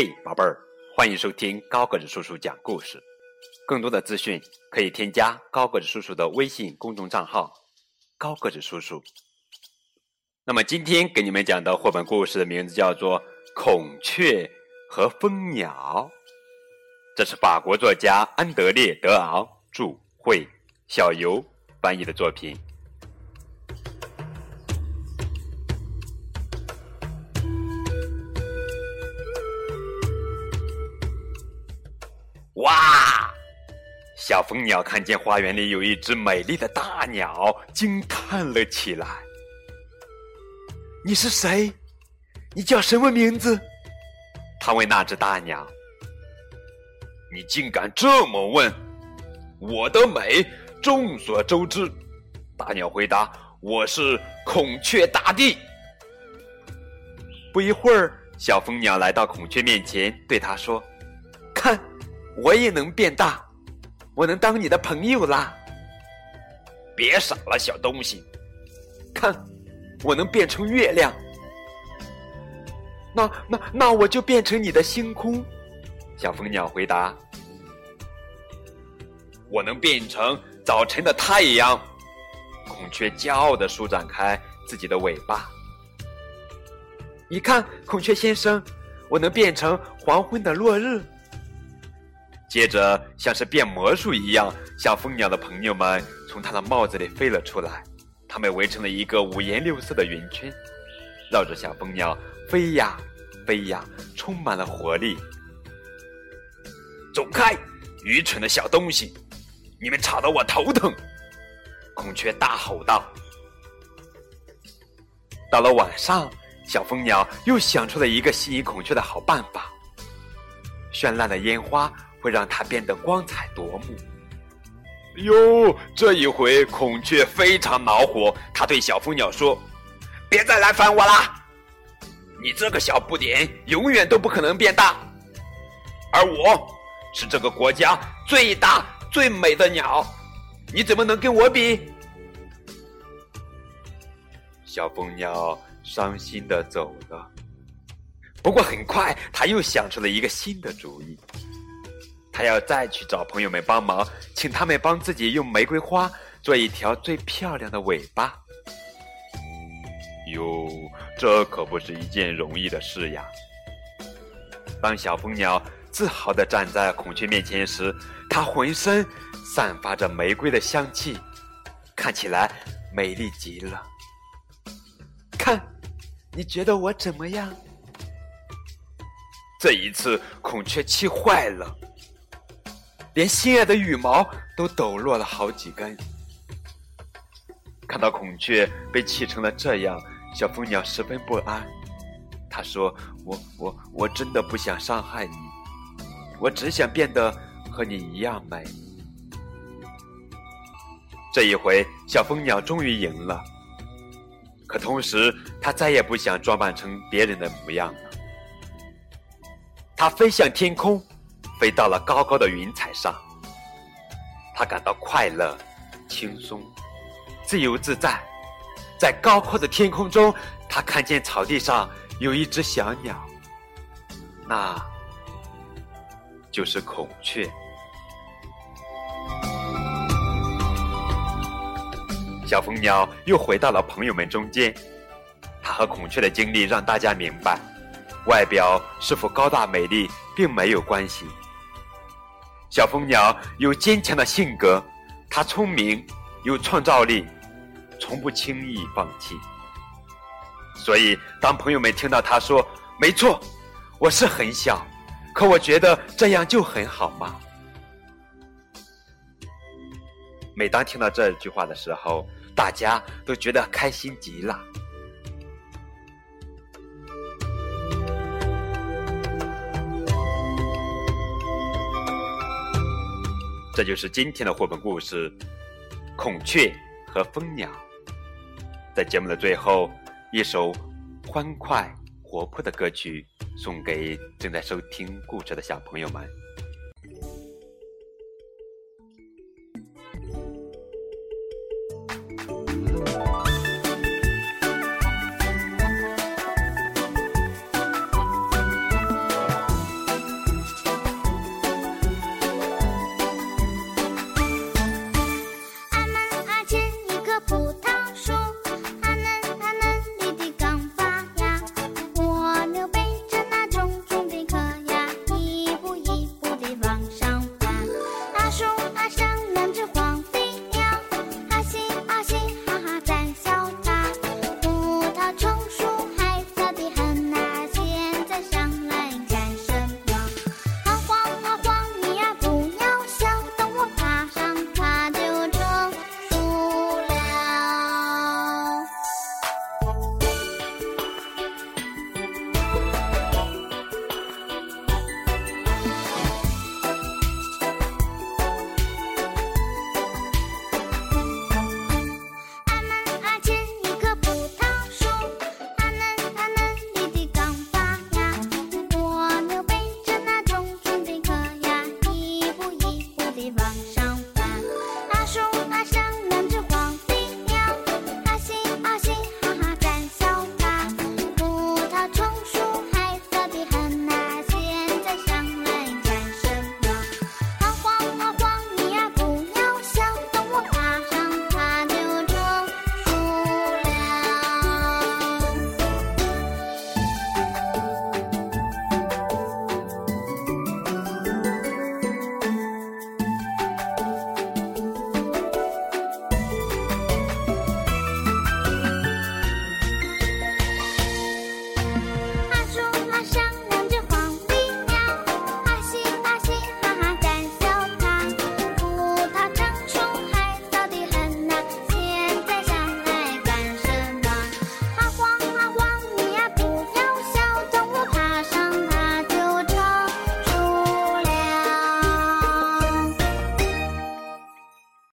嘿，宝贝儿，欢迎收听高个子叔叔讲故事。更多的资讯可以添加高个子叔叔的微信公众账号“高个子叔叔”。那么今天给你们讲的绘本故事的名字叫做《孔雀和蜂鸟》，这是法国作家安德烈·德昂著，绘，小游翻译的作品。哇！小蜂鸟看见花园里有一只美丽的大鸟，惊叹了起来。“你是谁？你叫什么名字？”他问那只大鸟。“你竟敢这么问！我的美众所周知。”大鸟回答，“我是孔雀大帝。”不一会儿，小蜂鸟来到孔雀面前，对他说：“看。”我也能变大，我能当你的朋友啦！别傻了，小东西，看，我能变成月亮。那那那我就变成你的星空。小蜂鸟回答：“我能变成早晨的太阳。”孔雀骄傲的舒展开自己的尾巴。你看，孔雀先生，我能变成黄昏的落日。接着，像是变魔术一样，小蜂鸟的朋友们从它的帽子里飞了出来，它们围成了一个五颜六色的圆圈，绕着小蜂鸟飞呀飞呀，充满了活力。走开，愚蠢的小东西！你们吵得我头疼！孔雀大吼道。到了晚上，小蜂鸟又想出了一个吸引孔雀的好办法：绚烂的烟花。会让它变得光彩夺目。哟，这一回孔雀非常恼火，他对小蜂鸟说：“别再来烦我啦！你这个小不点，永远都不可能变大。而我是这个国家最大最美的鸟，你怎么能跟我比？”小蜂鸟伤心的走了。不过很快，他又想出了一个新的主意。他要再去找朋友们帮忙，请他们帮自己用玫瑰花做一条最漂亮的尾巴。哟，这可不是一件容易的事呀！当小蜂鸟自豪地站在孔雀面前时，它浑身散发着玫瑰的香气，看起来美丽极了。看，你觉得我怎么样？这一次，孔雀气坏了。连心爱的羽毛都抖落了好几根。看到孔雀被气成了这样，小蜂鸟十分不安。他说：“我我我真的不想伤害你，我只想变得和你一样美。”这一回，小蜂鸟终于赢了。可同时，它再也不想装扮成别人的模样了。它飞向天空。飞到了高高的云彩上，他感到快乐、轻松、自由自在。在高阔的天空中，他看见草地上有一只小鸟，那就是孔雀。小蜂鸟又回到了朋友们中间，它和孔雀的经历让大家明白，外表是否高大美丽并没有关系。小蜂鸟有坚强的性格，它聪明，有创造力，从不轻易放弃。所以，当朋友们听到他说“没错，我是很小，可我觉得这样就很好嘛”，每当听到这句话的时候，大家都觉得开心极了。这就是今天的绘本故事《孔雀和蜂鸟》。在节目的最后，一首欢快活泼的歌曲送给正在收听故事的小朋友们。